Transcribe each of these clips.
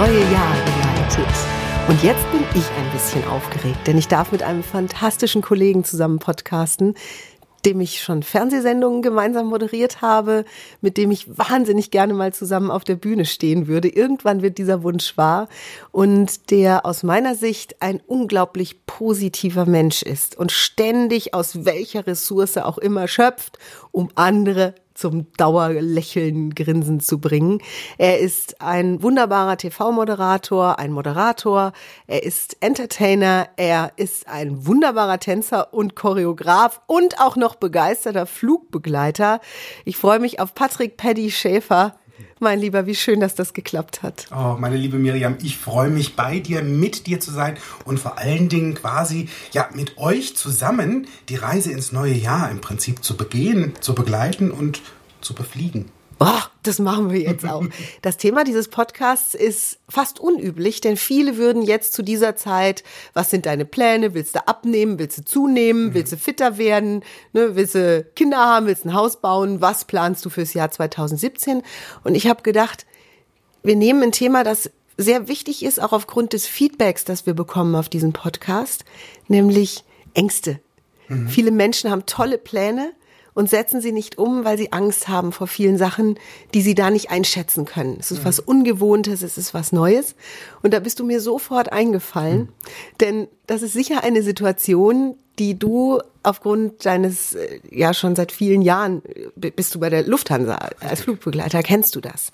neue Jahr geleitet. Und jetzt bin ich ein bisschen aufgeregt, denn ich darf mit einem fantastischen Kollegen zusammen podcasten, dem ich schon Fernsehsendungen gemeinsam moderiert habe, mit dem ich wahnsinnig gerne mal zusammen auf der Bühne stehen würde. Irgendwann wird dieser Wunsch wahr und der aus meiner Sicht ein unglaublich positiver Mensch ist und ständig aus welcher Ressource auch immer schöpft, um andere zum Dauerlächeln, Grinsen zu bringen. Er ist ein wunderbarer TV-Moderator, ein Moderator, er ist Entertainer, er ist ein wunderbarer Tänzer und Choreograf und auch noch begeisterter Flugbegleiter. Ich freue mich auf Patrick Paddy Schäfer. Mein Lieber, wie schön, dass das geklappt hat. Oh, meine liebe Miriam, ich freue mich bei dir, mit dir zu sein und vor allen Dingen quasi ja mit euch zusammen die Reise ins neue Jahr im Prinzip zu begehen, zu begleiten und zu befliegen. Oh, das machen wir jetzt auch. Das Thema dieses Podcasts ist fast unüblich, denn viele würden jetzt zu dieser Zeit, was sind deine Pläne? Willst du abnehmen? Willst du zunehmen? Mhm. Willst du fitter werden? Ne? Willst du Kinder haben? Willst du ein Haus bauen? Was planst du fürs Jahr 2017? Und ich habe gedacht, wir nehmen ein Thema, das sehr wichtig ist, auch aufgrund des Feedbacks, das wir bekommen auf diesem Podcast, nämlich Ängste. Mhm. Viele Menschen haben tolle Pläne, und setzen sie nicht um, weil sie Angst haben vor vielen Sachen, die sie da nicht einschätzen können. Es ist mhm. was Ungewohntes, es ist was Neues. Und da bist du mir sofort eingefallen, mhm. denn das ist sicher eine Situation, die du aufgrund deines, ja schon seit vielen Jahren, äh, bist du bei der Lufthansa als Flugbegleiter, kennst du das.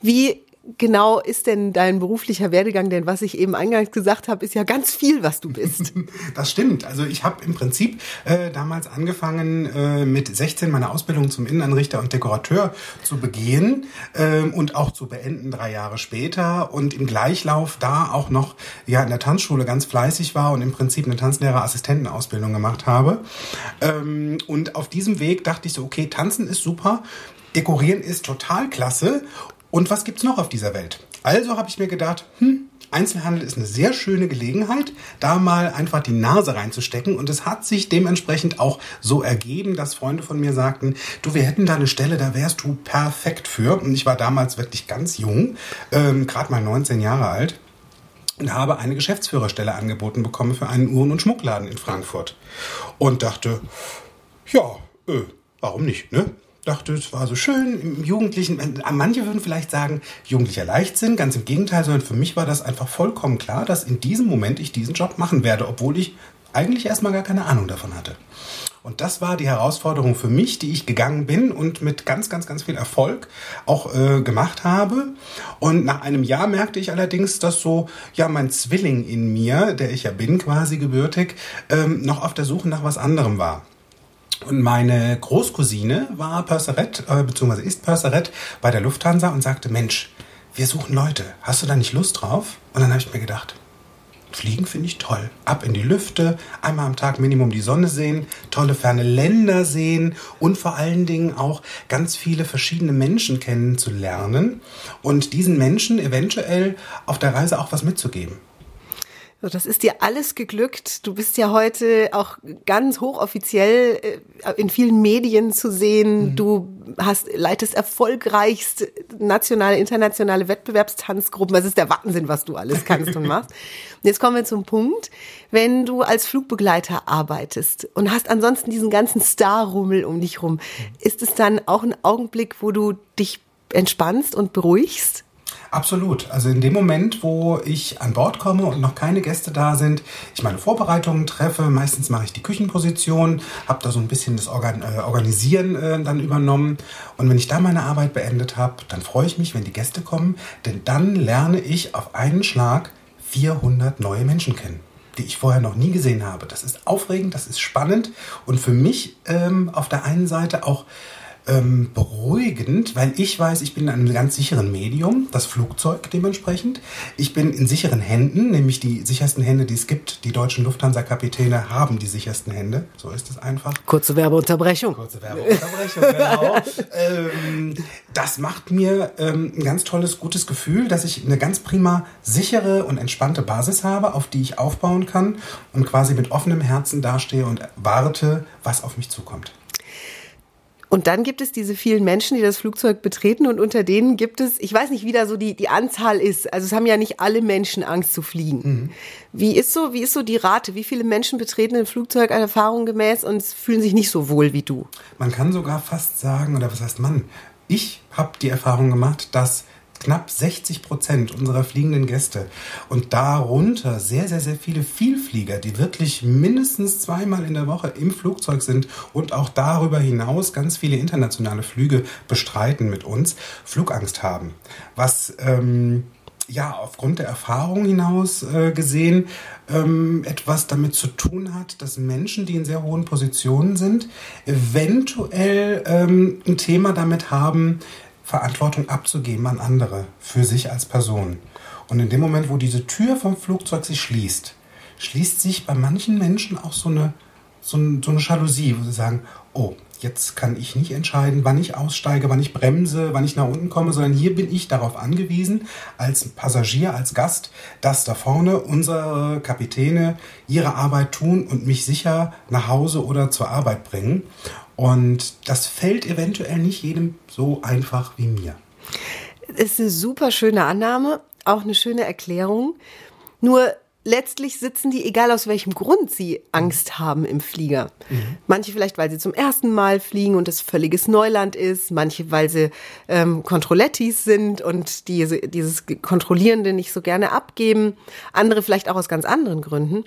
Wie genau ist denn dein beruflicher Werdegang? Denn was ich eben eingangs gesagt habe, ist ja ganz viel, was du bist. Das stimmt. Also ich habe im Prinzip äh, damals angefangen, äh, mit 16 meine Ausbildung zum Innenanrichter und Dekorateur zu begehen äh, und auch zu beenden drei Jahre später und im Gleichlauf da auch noch ja in der Tanzschule ganz fleißig war und im Prinzip eine Tanzlehrerassistentenausbildung gemacht habe. Ähm, und auf diesem Weg dachte ich so, okay, tanzen ist super, Dekorieren ist total klasse und was gibt's noch auf dieser Welt? Also habe ich mir gedacht, hm, Einzelhandel ist eine sehr schöne Gelegenheit, da mal einfach die Nase reinzustecken. Und es hat sich dementsprechend auch so ergeben, dass Freunde von mir sagten, du, wir hätten da eine Stelle, da wärst du perfekt für. Und ich war damals wirklich ganz jung, ähm, gerade mal 19 Jahre alt. Und habe eine Geschäftsführerstelle angeboten bekommen für einen Uhren- und Schmuckladen in Frankfurt. Und dachte, ja, äh, warum nicht, ne? Dachte, es war so schön im Jugendlichen. Manche würden vielleicht sagen, jugendlicher Leichtsinn. Ganz im Gegenteil, sondern für mich war das einfach vollkommen klar, dass in diesem Moment ich diesen Job machen werde, obwohl ich eigentlich erstmal gar keine Ahnung davon hatte. Und das war die Herausforderung für mich, die ich gegangen bin und mit ganz, ganz, ganz viel Erfolg auch äh, gemacht habe. Und nach einem Jahr merkte ich allerdings, dass so, ja, mein Zwilling in mir, der ich ja bin, quasi gebürtig, ähm, noch auf der Suche nach was anderem war. Und meine Großcousine war Purserett, äh, beziehungsweise ist Purserett bei der Lufthansa und sagte, Mensch, wir suchen Leute. Hast du da nicht Lust drauf? Und dann habe ich mir gedacht, Fliegen finde ich toll. Ab in die Lüfte, einmal am Tag Minimum die Sonne sehen, tolle ferne Länder sehen und vor allen Dingen auch ganz viele verschiedene Menschen kennenzulernen und diesen Menschen eventuell auf der Reise auch was mitzugeben. Das ist dir alles geglückt. Du bist ja heute auch ganz hochoffiziell äh, in vielen Medien zu sehen. Mhm. Du hast, leitest erfolgreichst nationale, internationale Wettbewerbstanzgruppen. Das ist der Wahnsinn, was du alles kannst und machst. Und jetzt kommen wir zum Punkt, wenn du als Flugbegleiter arbeitest und hast ansonsten diesen ganzen Starrummel um dich rum, mhm. ist es dann auch ein Augenblick, wo du dich entspannst und beruhigst? Absolut. Also in dem Moment, wo ich an Bord komme und noch keine Gäste da sind, ich meine Vorbereitungen treffe, meistens mache ich die Küchenposition, habe da so ein bisschen das Organ äh, Organisieren äh, dann übernommen. Und wenn ich da meine Arbeit beendet habe, dann freue ich mich, wenn die Gäste kommen, denn dann lerne ich auf einen Schlag 400 neue Menschen kennen die ich vorher noch nie gesehen habe. Das ist aufregend, das ist spannend und für mich ähm, auf der einen Seite auch ähm, beruhigend, weil ich weiß, ich bin in einem ganz sicheren Medium, das Flugzeug dementsprechend. Ich bin in sicheren Händen, nämlich die sichersten Hände, die es gibt. Die deutschen Lufthansa-Kapitäne haben die sichersten Hände. So ist es einfach. Kurze Werbeunterbrechung. Kurze Werbeunterbrechung, genau. ähm, das macht mir ähm, ein ganz tolles, gutes Gefühl, dass ich eine ganz prima sichere und entspannte Basis habe, auf die ich aufbauen kann und quasi mit offenem Herzen dastehe und warte, was auf mich zukommt. Und dann gibt es diese vielen Menschen, die das Flugzeug betreten und unter denen gibt es, ich weiß nicht, wie da so die, die Anzahl ist. Also es haben ja nicht alle Menschen Angst zu fliegen. Mhm. Wie ist so, wie ist so die Rate? Wie viele Menschen betreten ein Flugzeug Erfahrung gemäß und fühlen sich nicht so wohl wie du? Man kann sogar fast sagen, oder was heißt man? Ich habe die Erfahrung gemacht, dass knapp 60 Prozent unserer fliegenden Gäste und darunter sehr, sehr, sehr viele Vielflieger, die wirklich mindestens zweimal in der Woche im Flugzeug sind und auch darüber hinaus ganz viele internationale Flüge bestreiten mit uns, Flugangst haben. Was ähm, ja aufgrund der Erfahrung hinaus äh, gesehen ähm, etwas damit zu tun hat, dass Menschen, die in sehr hohen Positionen sind, eventuell ähm, ein Thema damit haben, Verantwortung abzugeben an andere, für sich als Person. Und in dem Moment, wo diese Tür vom Flugzeug sich schließt, schließt sich bei manchen Menschen auch so eine, so, ein, so eine Jalousie, wo sie sagen, oh, jetzt kann ich nicht entscheiden, wann ich aussteige, wann ich bremse, wann ich nach unten komme, sondern hier bin ich darauf angewiesen, als Passagier, als Gast, dass da vorne unsere Kapitäne ihre Arbeit tun und mich sicher nach Hause oder zur Arbeit bringen. Und das fällt eventuell nicht jedem so einfach wie mir. Ist eine super schöne Annahme, auch eine schöne Erklärung. Nur letztlich sitzen die, egal aus welchem Grund sie Angst haben im Flieger. Mhm. Manche vielleicht, weil sie zum ersten Mal fliegen und es völliges Neuland ist. Manche, weil sie ähm, Kontrollettis sind und diese, dieses Kontrollierende nicht so gerne abgeben. Andere vielleicht auch aus ganz anderen Gründen.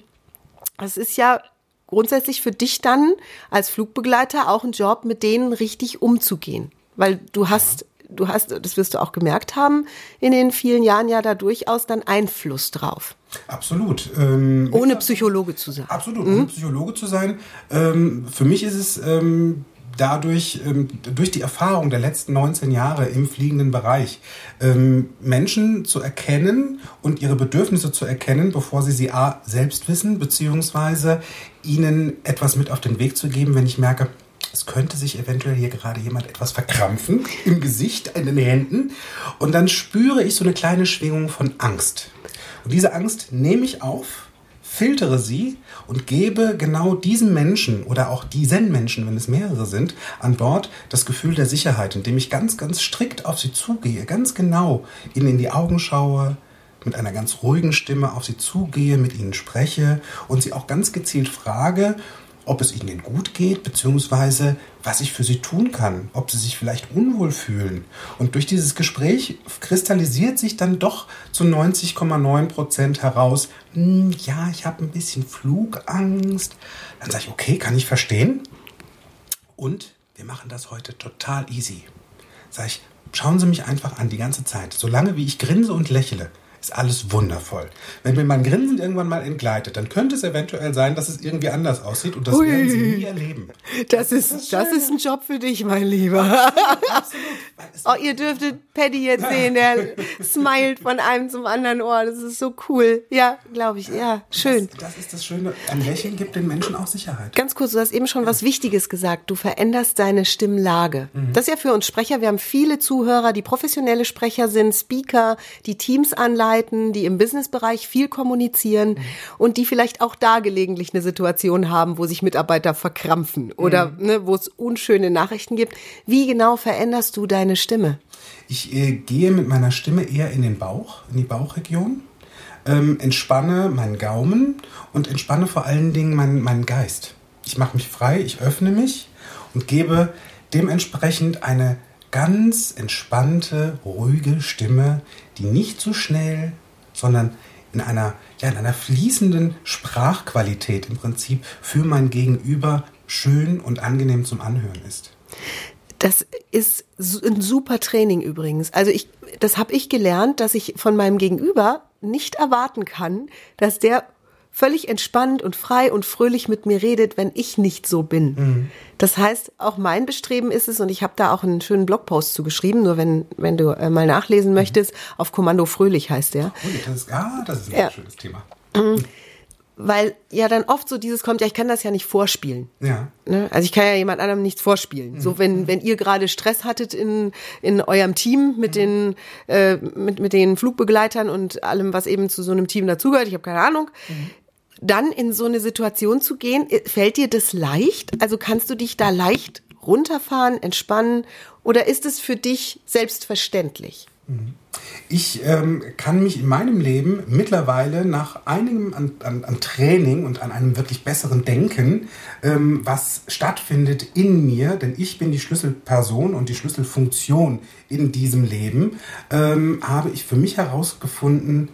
Es ist ja grundsätzlich für dich dann als Flugbegleiter auch ein Job, mit denen richtig umzugehen. Weil du hast, du hast, das wirst du auch gemerkt haben, in den vielen Jahren ja da durchaus dann Einfluss drauf. Absolut. Ähm, ohne Psychologe zu sein. Absolut, mhm. ohne Psychologe zu sein. Ähm, für mich ist es ähm, dadurch, ähm, durch die Erfahrung der letzten 19 Jahre im fliegenden Bereich, ähm, Menschen zu erkennen und ihre Bedürfnisse zu erkennen, bevor sie sie A, selbst wissen, beziehungsweise ihnen etwas mit auf den Weg zu geben, wenn ich merke, es könnte sich eventuell hier gerade jemand etwas verkrampfen im Gesicht, in den Händen. Und dann spüre ich so eine kleine Schwingung von Angst. Und diese Angst nehme ich auf filtere sie und gebe genau diesen Menschen oder auch diesen Menschen, wenn es mehrere sind, an Bord das Gefühl der Sicherheit, indem ich ganz, ganz strikt auf sie zugehe, ganz genau ihnen in die Augen schaue, mit einer ganz ruhigen Stimme auf sie zugehe, mit ihnen spreche und sie auch ganz gezielt frage, ob es ihnen gut geht, beziehungsweise was ich für sie tun kann, ob sie sich vielleicht unwohl fühlen. Und durch dieses Gespräch kristallisiert sich dann doch zu 90,9 Prozent heraus, hm, ja, ich habe ein bisschen Flugangst. Dann sage ich, okay, kann ich verstehen. Und wir machen das heute total easy. Sage ich, schauen Sie mich einfach an die ganze Zeit. Solange wie ich grinse und lächle, ist alles wundervoll. Wenn mir mein Grinsen irgendwann mal entgleitet, dann könnte es eventuell sein, dass es irgendwie anders aussieht und das Ui, werden Sie nie erleben. Das, ist, das, ist, das ist ein Job für dich, mein Lieber. Absolut, absolut. Oh, ihr dürftet Paddy jetzt sehen, der smilet von einem zum anderen Ohr. Das ist so cool. Ja, glaube ich. Ja, schön. Das, das, ist das Schöne. Ein Lächeln gibt den Menschen auch Sicherheit. Ganz kurz, du hast eben schon was Wichtiges gesagt. Du veränderst deine Stimmlage. Mhm. Das ist ja für uns Sprecher. Wir haben viele Zuhörer, die professionelle Sprecher sind, Speaker, die Teams anleiten arbeiten, die im Businessbereich viel kommunizieren und die vielleicht auch da gelegentlich eine Situation haben, wo sich Mitarbeiter verkrampfen oder mhm. ne, wo es unschöne Nachrichten gibt. Wie genau veränderst du deine Stimme? Ich äh, gehe mit meiner Stimme eher in den Bauch, in die Bauchregion, ähm, entspanne meinen Gaumen und entspanne vor allen Dingen meinen, meinen Geist. Ich mache mich frei, ich öffne mich und gebe dementsprechend eine ganz entspannte, ruhige Stimme, die nicht so schnell, sondern in einer, ja, in einer fließenden Sprachqualität im Prinzip für mein Gegenüber schön und angenehm zum Anhören ist. Das ist ein super Training übrigens. Also ich, das habe ich gelernt, dass ich von meinem Gegenüber nicht erwarten kann, dass der völlig entspannt und frei und fröhlich mit mir redet, wenn ich nicht so bin. Mhm. Das heißt, auch mein Bestreben ist es, und ich habe da auch einen schönen Blogpost zu geschrieben, nur wenn, wenn du äh, mal nachlesen mhm. möchtest, auf Kommando Fröhlich heißt der. Oh, das ist, ah, das ist ein ja. schönes Thema. Mhm. Weil ja dann oft so dieses kommt, ja, ich kann das ja nicht vorspielen. Ja. Ne? Also ich kann ja jemand anderem nichts vorspielen. Mhm. So wenn, wenn ihr gerade Stress hattet in, in eurem Team mit mhm. den, äh, mit, mit den Flugbegleitern und allem, was eben zu so einem Team dazugehört, ich habe keine Ahnung, mhm dann in so eine Situation zu gehen, äh, fällt dir das leicht? Also kannst du dich da leicht runterfahren, entspannen oder ist es für dich selbstverständlich? Ich ähm, kann mich in meinem Leben mittlerweile nach einigem an, an, an Training und an einem wirklich besseren Denken, ähm, was stattfindet in mir, denn ich bin die Schlüsselperson und die Schlüsselfunktion in diesem Leben, ähm, habe ich für mich herausgefunden,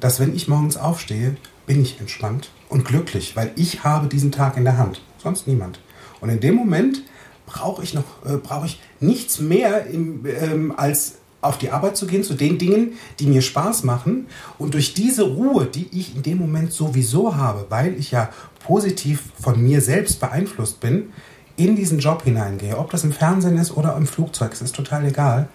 dass wenn ich morgens aufstehe, bin ich entspannt und glücklich, weil ich habe diesen Tag in der Hand, sonst niemand. Und in dem Moment brauche ich noch, äh, brauche ich nichts mehr im, ähm, als auf die Arbeit zu gehen, zu den Dingen, die mir Spaß machen. Und durch diese Ruhe, die ich in dem Moment sowieso habe, weil ich ja positiv von mir selbst beeinflusst bin, in diesen Job hineingehe, ob das im Fernsehen ist oder im Flugzeug, es ist total egal.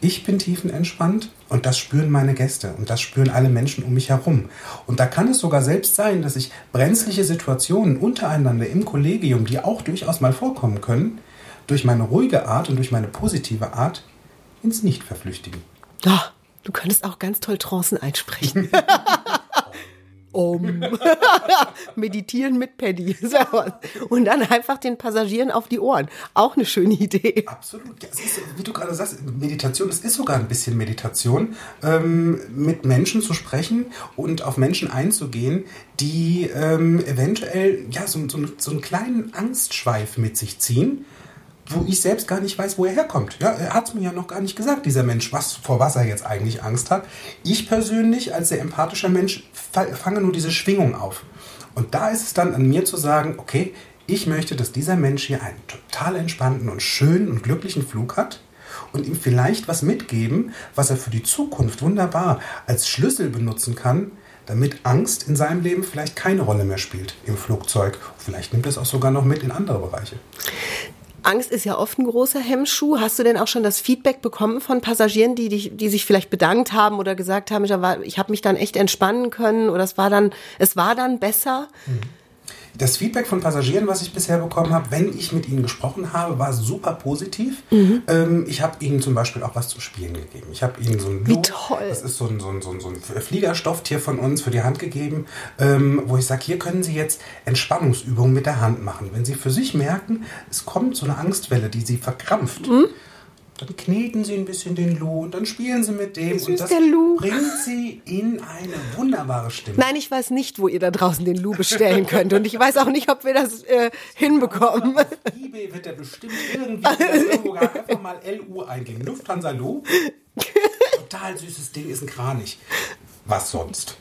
Ich bin tiefenentspannt und das spüren meine Gäste und das spüren alle Menschen um mich herum. Und da kann es sogar selbst sein, dass ich brenzliche Situationen untereinander im Kollegium, die auch durchaus mal vorkommen können, durch meine ruhige Art und durch meine positive Art ins Nicht verflüchtigen. Ja, du könntest auch ganz toll Trancen einsprechen. um. Meditieren mit Paddy. Und dann einfach den Passagieren auf die Ohren. Auch eine schöne Idee. Absolut. Ja, ist, wie du gerade sagst, Meditation, das ist sogar ein bisschen Meditation, ähm, mit Menschen zu sprechen und auf Menschen einzugehen, die ähm, eventuell ja, so, so, so einen kleinen Angstschweif mit sich ziehen wo ich selbst gar nicht weiß, wo er herkommt. Ja, er hat es mir ja noch gar nicht gesagt, dieser Mensch, was, vor was er jetzt eigentlich Angst hat. Ich persönlich, als sehr empathischer Mensch, fange nur diese Schwingung auf. Und da ist es dann an mir zu sagen, okay, ich möchte, dass dieser Mensch hier einen total entspannten und schönen und glücklichen Flug hat und ihm vielleicht was mitgeben, was er für die Zukunft wunderbar als Schlüssel benutzen kann, damit Angst in seinem Leben vielleicht keine Rolle mehr spielt im Flugzeug. Vielleicht nimmt es auch sogar noch mit in andere Bereiche. Angst ist ja oft ein großer Hemmschuh. Hast du denn auch schon das Feedback bekommen von Passagieren, die, dich, die sich vielleicht bedankt haben oder gesagt haben, ich habe mich dann echt entspannen können oder es war dann, es war dann besser? Mhm das Feedback von Passagieren, was ich bisher bekommen habe, wenn ich mit ihnen gesprochen habe, war super positiv. Mhm. Ähm, ich habe ihnen zum Beispiel auch was zum Spielen gegeben. Ich habe ihnen so ein Wie toll. das ist so ein, so ein, so ein, so ein Fliegerstofftier von uns für die Hand gegeben, ähm, wo ich sage, hier können Sie jetzt Entspannungsübungen mit der Hand machen. Wenn Sie für sich merken, es kommt so eine Angstwelle, die Sie verkrampft. Mhm dann kneten sie ein bisschen den Lou und dann spielen sie mit dem und das bringt sie in eine wunderbare Stimme. Nein, ich weiß nicht, wo ihr da draußen den Lou bestellen könnt und ich weiß auch nicht, ob wir das äh, hinbekommen. Auf eBay wird der bestimmt irgendwie irgendwo einfach mal LU eingeben. Lufthansa Lou. Total süßes Ding, ist ein Kranich. Was sonst?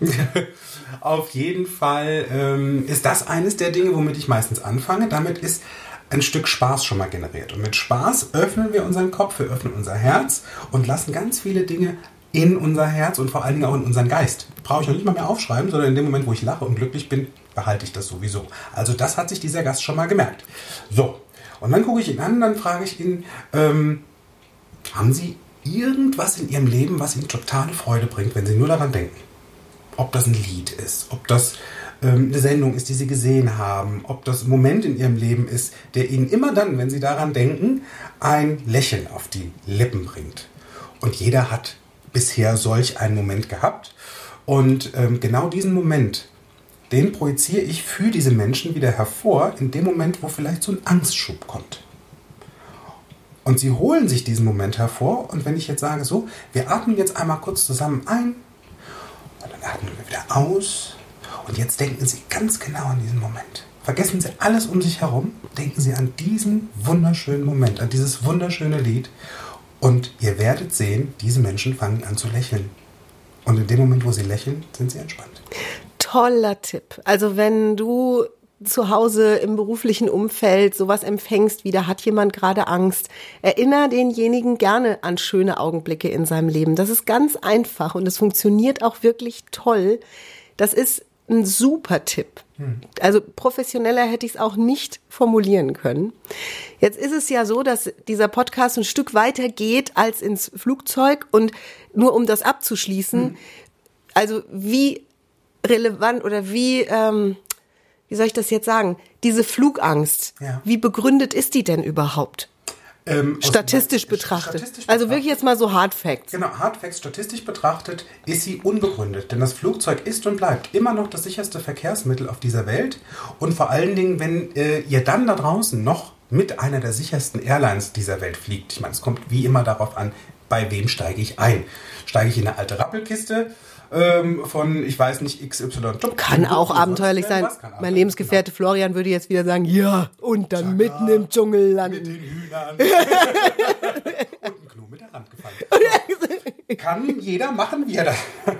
Auf jeden Fall ähm, ist das eines der Dinge, womit ich meistens anfange. Damit ist ein Stück Spaß schon mal generiert. Und mit Spaß öffnen wir unseren Kopf, wir öffnen unser Herz und lassen ganz viele Dinge in unser Herz und vor allen Dingen auch in unseren Geist. Brauche ich noch nicht mal mehr aufschreiben, sondern in dem Moment, wo ich lache und glücklich bin, behalte ich das sowieso. Also das hat sich dieser Gast schon mal gemerkt. So, und dann gucke ich ihn an, dann frage ich ihn, ähm, haben Sie irgendwas in Ihrem Leben, was Ihnen totale Freude bringt, wenn Sie nur daran denken? Ob das ein Lied ist, ob das ähm, eine Sendung ist, die sie gesehen haben, ob das Moment in ihrem Leben ist, der ihnen immer dann, wenn sie daran denken, ein Lächeln auf die Lippen bringt. Und jeder hat bisher solch einen Moment gehabt. Und ähm, genau diesen Moment, den projiziere ich für diese Menschen wieder hervor, in dem Moment, wo vielleicht so ein Angstschub kommt. Und sie holen sich diesen Moment hervor. Und wenn ich jetzt sage, so, wir atmen jetzt einmal kurz zusammen ein und dann atmen wir wieder aus und jetzt denken Sie ganz genau an diesen Moment. Vergessen Sie alles um sich herum. Denken Sie an diesen wunderschönen Moment, an dieses wunderschöne Lied. Und ihr werdet sehen, diese Menschen fangen an zu lächeln. Und in dem Moment, wo sie lächeln, sind sie entspannt. Toller Tipp. Also wenn du zu Hause im beruflichen Umfeld sowas empfängst, wie da hat jemand gerade Angst, erinnere denjenigen gerne an schöne Augenblicke in seinem Leben. Das ist ganz einfach und es funktioniert auch wirklich toll. Das ist ein super Tipp. Also professioneller hätte ich es auch nicht formulieren können. Jetzt ist es ja so, dass dieser Podcast ein Stück weiter geht als ins Flugzeug und nur um das abzuschließen, hm. also wie relevant oder wie, ähm, wie soll ich das jetzt sagen, diese Flugangst, ja. wie begründet ist die denn überhaupt? Ähm, statistisch betrachtet. Statistisch also wirklich jetzt mal so Hard Facts. Genau, Hard Facts statistisch betrachtet ist sie unbegründet, denn das Flugzeug ist und bleibt immer noch das sicherste Verkehrsmittel auf dieser Welt und vor allen Dingen, wenn äh, ihr dann da draußen noch mit einer der sichersten Airlines dieser Welt fliegt. Ich meine, es kommt wie immer darauf an, bei wem steige ich ein. Steige ich in eine alte Rappelkiste ähm, von, ich weiß nicht, XY. Kann auch abenteuerlich sein. Mein Lebensgefährte genau. Florian würde jetzt wieder sagen, ja, und dann Chaka, mitten im Dschungel landen. Mit den Hühnern. und ein Knu mit der Rand gefallen. Kann jeder machen, wie er das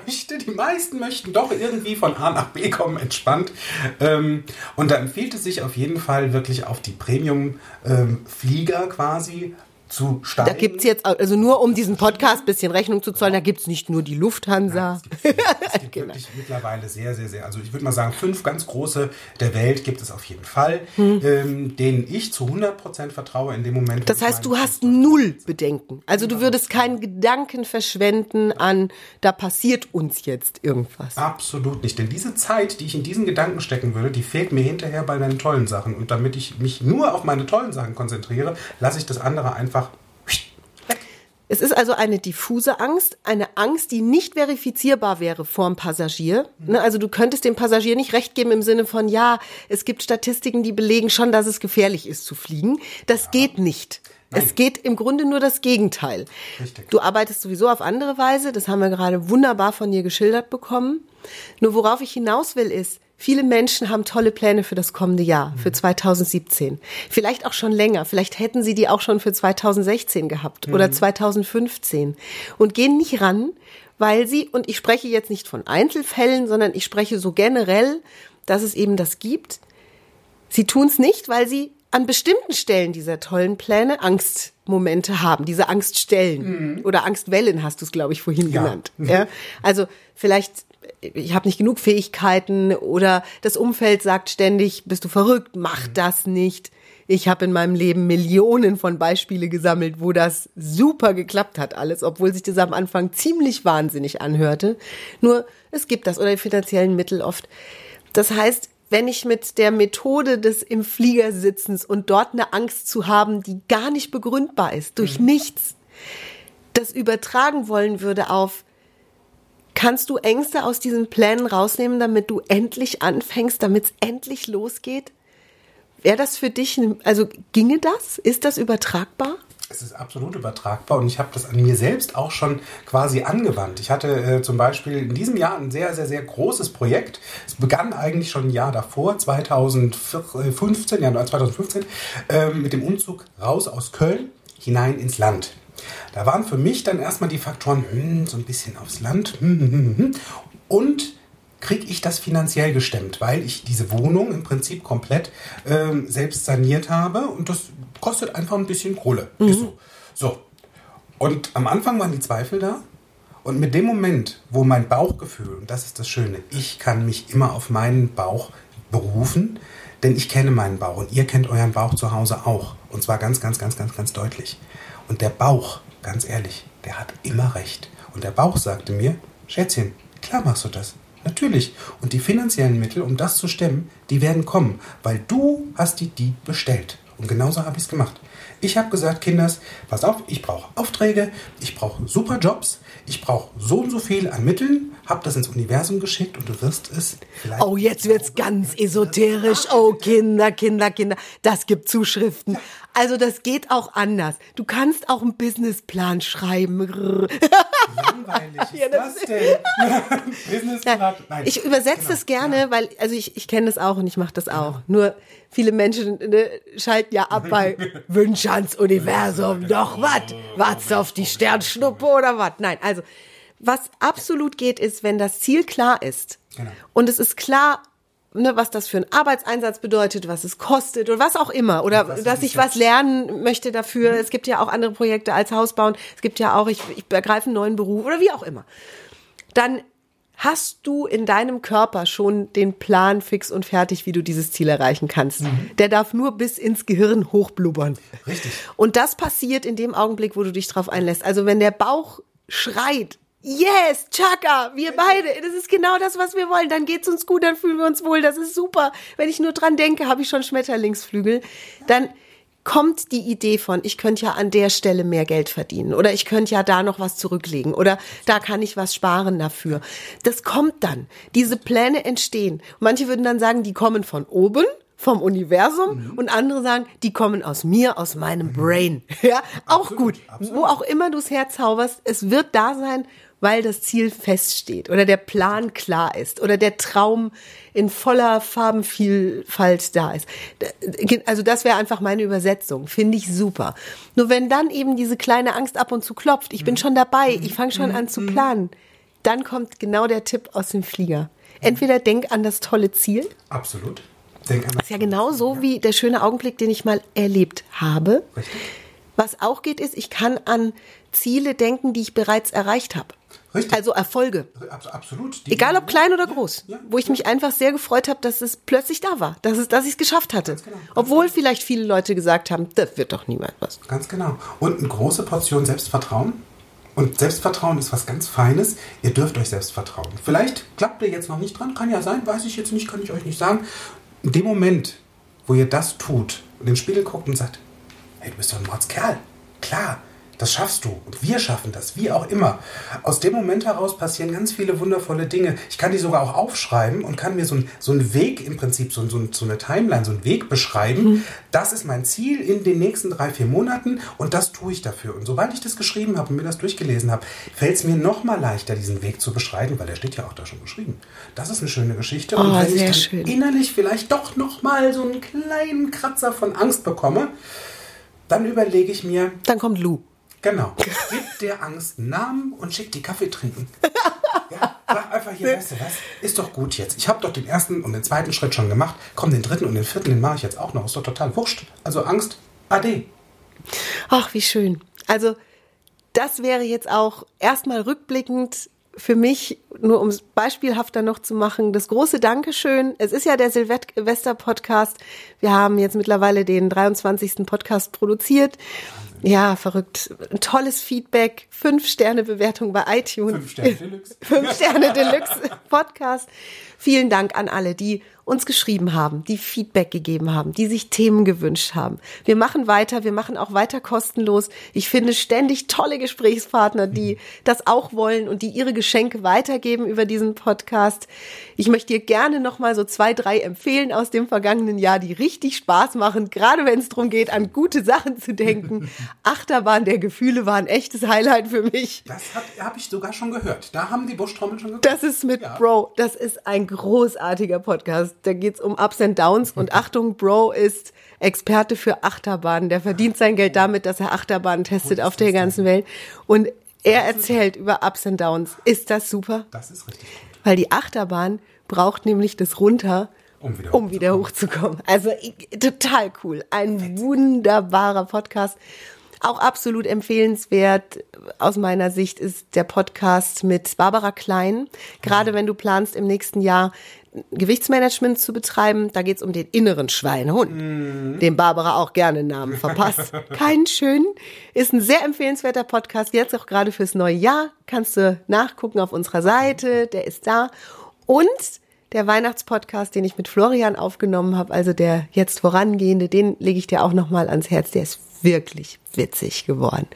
möchte. Die meisten möchten doch irgendwie von A nach B kommen, entspannt. Ähm, und da empfiehlt es sich auf jeden Fall wirklich auf die Premium-Flieger ähm, quasi zu steigen. Da gibt es jetzt, also nur um diesen Podcast ein bisschen Rechnung zu zollen, da gibt es nicht nur die Lufthansa. Nein, es gibt, es gibt genau. wirklich mittlerweile sehr, sehr, sehr, also ich würde mal sagen, fünf ganz große der Welt gibt es auf jeden Fall, hm. ähm, denen ich zu 100 Prozent vertraue in dem Moment. Das heißt, du hast null Bedenken. Also du würdest keinen Gedanken verschwenden an, da passiert uns jetzt irgendwas. Absolut nicht, denn diese Zeit, die ich in diesen Gedanken stecken würde, die fehlt mir hinterher bei meinen tollen Sachen. Und damit ich mich nur auf meine tollen Sachen konzentriere, lasse ich das andere einfach es ist also eine diffuse Angst, eine Angst, die nicht verifizierbar wäre vorm Passagier. Ne, also du könntest dem Passagier nicht recht geben im Sinne von, ja, es gibt Statistiken, die belegen schon, dass es gefährlich ist zu fliegen. Das ja. geht nicht. Nein. Es geht im Grunde nur das Gegenteil. Richtig. Du arbeitest sowieso auf andere Weise, das haben wir gerade wunderbar von dir geschildert bekommen. Nur worauf ich hinaus will, ist, Viele Menschen haben tolle Pläne für das kommende Jahr, für 2017. Mhm. Vielleicht auch schon länger. Vielleicht hätten sie die auch schon für 2016 gehabt oder 2015 mhm. und gehen nicht ran, weil sie, und ich spreche jetzt nicht von Einzelfällen, sondern ich spreche so generell, dass es eben das gibt. Sie tun es nicht, weil sie an bestimmten Stellen dieser tollen Pläne Angstmomente haben, diese Angststellen mhm. oder Angstwellen hast du es, glaube ich, vorhin ja. genannt. Ja? Also vielleicht ich habe nicht genug Fähigkeiten oder das Umfeld sagt ständig, bist du verrückt, mach mhm. das nicht. Ich habe in meinem Leben Millionen von Beispiele gesammelt, wo das super geklappt hat alles, obwohl sich das am Anfang ziemlich wahnsinnig anhörte. Nur es gibt das oder die finanziellen Mittel oft. Das heißt, wenn ich mit der Methode des im Flieger sitzens und dort eine Angst zu haben, die gar nicht begründbar ist, durch mhm. nichts, das übertragen wollen würde auf Kannst du Ängste aus diesen Plänen rausnehmen, damit du endlich anfängst, damit es endlich losgeht? Wäre das für dich, also ginge das? Ist das übertragbar? Es ist absolut übertragbar und ich habe das an mir selbst auch schon quasi angewandt. Ich hatte äh, zum Beispiel in diesem Jahr ein sehr, sehr, sehr großes Projekt. Es begann eigentlich schon ein Jahr davor, 2015, ja, 2015, äh, mit dem Umzug raus aus Köln hinein ins Land. Da waren für mich dann erstmal die Faktoren, hm, so ein bisschen aufs Land hm, hm, hm, hm. und kriege ich das finanziell gestemmt, weil ich diese Wohnung im Prinzip komplett ähm, selbst saniert habe und das kostet einfach ein bisschen Kohle. Mhm. So. so. Und am Anfang waren die Zweifel da. Und mit dem Moment, wo mein Bauchgefühl, und das ist das Schöne, ich kann mich immer auf meinen Bauch berufen, denn ich kenne meinen Bauch und ihr kennt euren Bauch zu Hause auch. Und zwar ganz, ganz, ganz, ganz, ganz deutlich. Und der Bauch, ganz ehrlich, der hat immer recht. Und der Bauch sagte mir, Schätzchen, klar machst du das. Natürlich. Und die finanziellen Mittel, um das zu stemmen, die werden kommen, weil du hast die die bestellt. Und genauso habe ich es gemacht. Ich habe gesagt, Kinders, pass auf, ich brauche Aufträge, ich brauche super Jobs, ich brauche so und so viel an Mitteln, habe das ins Universum geschickt und du wirst es vielleicht. Oh, jetzt wird's ganz esoterisch. Oh, Kinder, Kinder, Kinder. Das gibt Zuschriften. Also das geht auch anders. Du kannst auch einen Businessplan schreiben. Langweilig ist ja, das, das denn? Businessplan. Nein. Ich übersetze genau. das gerne, ja. weil also ich, ich kenne das auch und ich mache das auch. Nur viele Menschen ne, schalten ja ab bei Wünsche ans Universum. Doch was? Wartest auf die Sternschnuppe oder was? Nein, also was absolut geht, ist, wenn das Ziel klar ist genau. und es ist klar, ne, was das für ein Arbeitseinsatz bedeutet, was es kostet oder was auch immer. Oder dass ich was lernen möchte dafür. Mhm. Es gibt ja auch andere Projekte als Haus bauen. Es gibt ja auch, ich, ich ergreife einen neuen Beruf oder wie auch immer. Dann hast du in deinem Körper schon den Plan fix und fertig, wie du dieses Ziel erreichen kannst. Mhm. Der darf nur bis ins Gehirn hochblubbern. Richtig. Und das passiert in dem Augenblick, wo du dich drauf einlässt. Also wenn der Bauch schreit, Yes, Chaka, wir beide. Das ist genau das, was wir wollen. Dann geht's uns gut, dann fühlen wir uns wohl. Das ist super. Wenn ich nur dran denke, habe ich schon Schmetterlingsflügel. Dann kommt die Idee von, ich könnte ja an der Stelle mehr Geld verdienen oder ich könnte ja da noch was zurücklegen oder da kann ich was sparen dafür. Das kommt dann. Diese Pläne entstehen. Manche würden dann sagen, die kommen von oben vom Universum und andere sagen, die kommen aus mir, aus meinem Brain. Ja, auch Absolut, gut. absolut. Wo auch immer du es herzauberst, es wird da sein, weil das Ziel feststeht oder der Plan klar ist oder der Traum in voller Farbenvielfalt da ist. Also das wäre einfach meine Übersetzung. Finde ich super. Nur wenn dann eben diese kleine Angst ab und zu klopft, ich bin schon dabei, ich fange schon an zu planen, dann kommt genau der Tipp aus dem Flieger. Entweder denk an das tolle Ziel, Absolut. Denk an ist ja genau so wie der schöne Augenblick, den ich mal erlebt habe. Richtig. Was auch geht, ist, ich kann an Ziele denken, die ich bereits erreicht habe. Richtig. Also Erfolge. Abs- Absolut. Die- Egal ob klein oder groß. ja, wo ich mich einfach sehr gefreut habe, dass es plötzlich da war. Dass, es, dass ich es geschafft hatte. genau, ganz Obwohl vielleicht viele Leute gesagt haben, das wird doch niemand was. Ganz genau. Und eine große Portion Selbstvertrauen. Und Selbstvertrauen ist was ganz Feines. Ihr dürft euch selbst vertrauen. Vielleicht klappt ihr jetzt noch nicht dran, kann ja sein, weiß ich jetzt nicht, kann ich euch nicht sagen. In dem Moment, wo ihr das tut und in den Spiegel guckt und sagt, hey, du bist doch ein Mordskerl. Klar, das schaffst du. Und wir schaffen das, wie auch immer. Aus dem Moment heraus passieren ganz viele wundervolle Dinge. Ich kann die sogar auch aufschreiben und kann mir so, ein, so einen Weg im Prinzip, so, so, so eine Timeline, so einen Weg beschreiben. Das ist mein Ziel in den nächsten drei, vier Monaten und das tue ich dafür. Und sobald ich das geschrieben habe und mir das durchgelesen habe, fällt es mir noch mal leichter, diesen Weg zu beschreiben, weil der steht ja auch da schon geschrieben. Das ist eine schöne Geschichte. und Oh, wenn ich dann schön. innerlich vielleicht doch noch mal so einen kleinen Kratzer von Angst bekomme, dann überlege ich mir, Dann kommt Lou. Genau. Gib der Angst einen Namen und schick die Kaffee trinken. Ja, sag einfach hier, weißt du was, ist doch gut jetzt. Ich habe doch den ersten und den zweiten Schritt schon gemacht. Komm, den dritten und den vierten, den mache ich jetzt auch noch. Ist doch total wurscht. Also Angst, ade. Ach, wie schön. Also, das wäre jetzt auch erstmal rückblickend für mich, nur um es beispielhafter noch zu machen, das große Dankeschön. Es ist ja der Silvester-Podcast. Wir haben jetzt mittlerweile den 23. Podcast produziert. Ja, verrückt. Ein tolles Feedback. Fünf Sterne Bewertung bei iTunes. Fünf Sterne Deluxe. Fünf Sterne Deluxe Podcast. Vielen Dank an alle, die uns geschrieben haben, die Feedback gegeben haben, die sich Themen gewünscht haben. Wir machen weiter, wir machen auch weiter kostenlos. Ich finde ständig tolle Gesprächspartner, die das auch wollen und die ihre Geschenke weitergeben über diesen Podcast. Ich möchte dir gerne noch mal so zwei, drei empfehlen aus dem vergangenen Jahr, die richtig Spaß machen, gerade wenn es darum geht, an gute Sachen zu denken. Achterbahn der Gefühle war ein echtes Highlight für mich. Das habe ich sogar schon gehört. Da haben die Buschtrommeln schon gehört. Das ist mit Ja. Bro. Das ist ein großartiger Podcast. Da geht's um Ups and Downs. Und Achtung, Bro ist Experte für Achterbahnen. Der verdient sein Geld damit, dass er Achterbahnen testet auf der ganzen Welt. Und er erzählt über Ups and Downs. Ist das super? Das ist richtig gut. Weil die Achterbahn braucht nämlich das runter, Um wieder um wieder hochzukommen. Also total cool. Ein wunderbarer Podcast. Auch absolut empfehlenswert aus meiner Sicht ist der Podcast mit Barbara Klein. Gerade wenn du planst, im nächsten Jahr Gewichtsmanagement zu betreiben, da geht's um den inneren Schweinehund, dem Barbara auch gerne Namen verpasst. Keinen schönen. Ist ein sehr empfehlenswerter Podcast. Jetzt auch gerade fürs neue Jahr. Kannst du nachgucken auf unserer Seite. Der ist da. Und der Weihnachtspodcast, den ich mit Florian aufgenommen habe, also der jetzt vorangehende, den lege ich dir auch nochmal ans Herz. Der ist wirklich witzig geworden.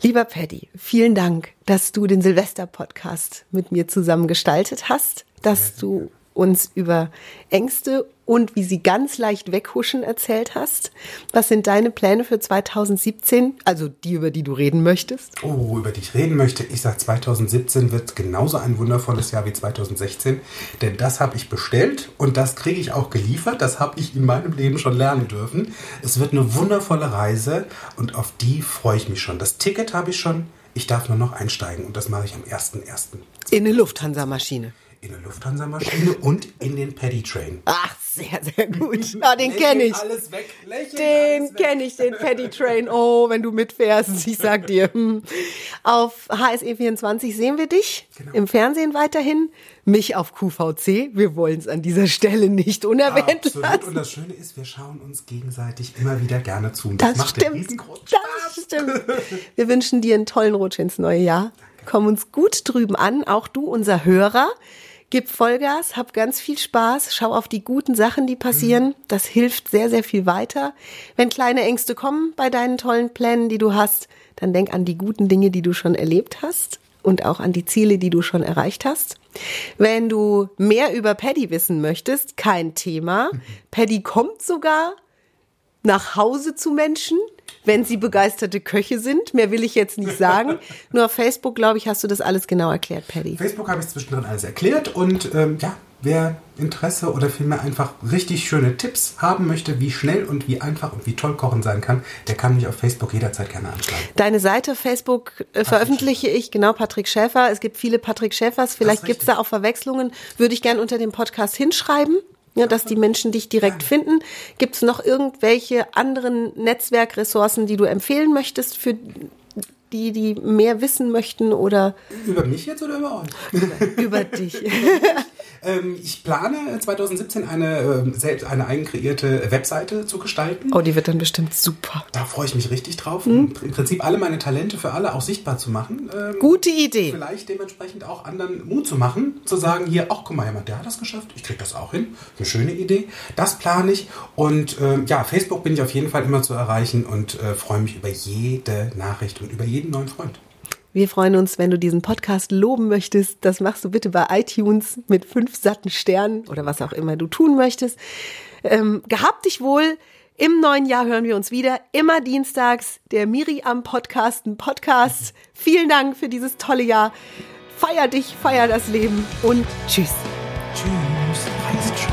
Lieber Paddy, vielen Dank, dass du den Silvester-Podcast mit mir zusammen gestaltet hast, dass du uns über Ängste und wie sie ganz leicht weghuschen erzählt hast. Was sind deine Pläne für 2017, also die, über die du reden möchtest? Oh, über die ich reden möchte. Ich sage, 2017 wird genauso ein wundervolles Jahr wie 2016. Denn das habe ich bestellt und das kriege ich auch geliefert. Das habe ich in meinem Leben schon lernen dürfen. Es wird eine wundervolle Reise und auf die freue ich mich schon. Das Ticket habe ich schon. Ich darf nur noch einsteigen und das mache ich am 1.1. In eine Lufthansa-Maschine. In eine Lufthansa-Maschine und in den Paddy Train. Ach, sehr, sehr gut. Ah, den kenne ich. Alles weg. Lächeln Den kenne ich, den Paddy Train. Oh, wenn du mitfährst, ich sag dir. hm. Auf HSE24 sehen wir dich. Genau. Im Fernsehen weiterhin. Mich auf QVC. Wir wollen es an dieser Stelle nicht unerwähnt Absolut. lassen. Und das Schöne ist, wir schauen uns gegenseitig immer wieder gerne zu. Das, Das macht stimmt. riesengroßen Spaß. Das stimmt. Wir wünschen dir einen tollen Rutsch ins neue Jahr. Komm uns gut drüben an, auch du, unser Hörer. Gib Vollgas, hab ganz viel Spaß, schau auf die guten Sachen, die passieren. Das hilft sehr, sehr viel weiter. Wenn kleine Ängste kommen bei deinen tollen Plänen, die du hast, dann denk an die guten Dinge, die du schon erlebt hast und auch an die Ziele, die du schon erreicht hast. Wenn du mehr über Paddy wissen möchtest, kein Thema. Paddy kommt sogar nach Hause zu Menschen, wenn sie begeisterte Köche sind. Mehr will ich jetzt nicht sagen. Nur auf Facebook, glaube ich, hast du das alles genau erklärt, Paddy. Facebook habe ich zwischendrin alles erklärt und ähm, ja, wer Interesse oder vielmehr einfach richtig schöne Tipps haben möchte, wie schnell und wie einfach und wie toll Kochen sein kann, der kann mich auf Facebook jederzeit gerne anschreiben. Deine Seite Facebook äh, veröffentliche ich, genau, Patrick Schäfer. Es gibt viele Patrick Schäfers. Vielleicht gibt es da auch Verwechslungen. Würde ich gerne unter dem Podcast hinschreiben. Ja, dass die Menschen dich direkt finden. Gibt es noch irgendwelche anderen Netzwerkressourcen, die du empfehlen möchtest für die, die mehr wissen möchten oder? Über mich jetzt oder über euch? Über, über dich. ähm, ich plane 2017 eine, ähm, selbst eine eigenkreierte Webseite zu gestalten. Oh, die wird dann bestimmt super. Da freue ich mich richtig drauf. Hm? Im Prinzip alle meine Talente für alle auch sichtbar zu machen. Ähm, Gute Idee. Vielleicht dementsprechend auch anderen Mut zu machen, zu sagen, hier, ach guck mal, jemand, der hat das geschafft, ich kriege das auch hin. Eine schöne Idee. Das plane ich. Und ähm, ja, Facebook bin ich auf jeden Fall immer zu erreichen und äh, freue mich über jede Nachricht und über jede jeden neuen Freund. Wir freuen uns, wenn du diesen Podcast loben möchtest. Das machst du bitte bei iTunes mit fünf satten Sternen oder was auch immer du tun möchtest. Ähm, gehabt dich wohl. Im neuen Jahr hören wir uns wieder. Immer dienstags. Der Miri am Podcast, ein Podcast. Vielen Dank für dieses tolle Jahr. Feier dich, feier das Leben und tschüss. Tschüss.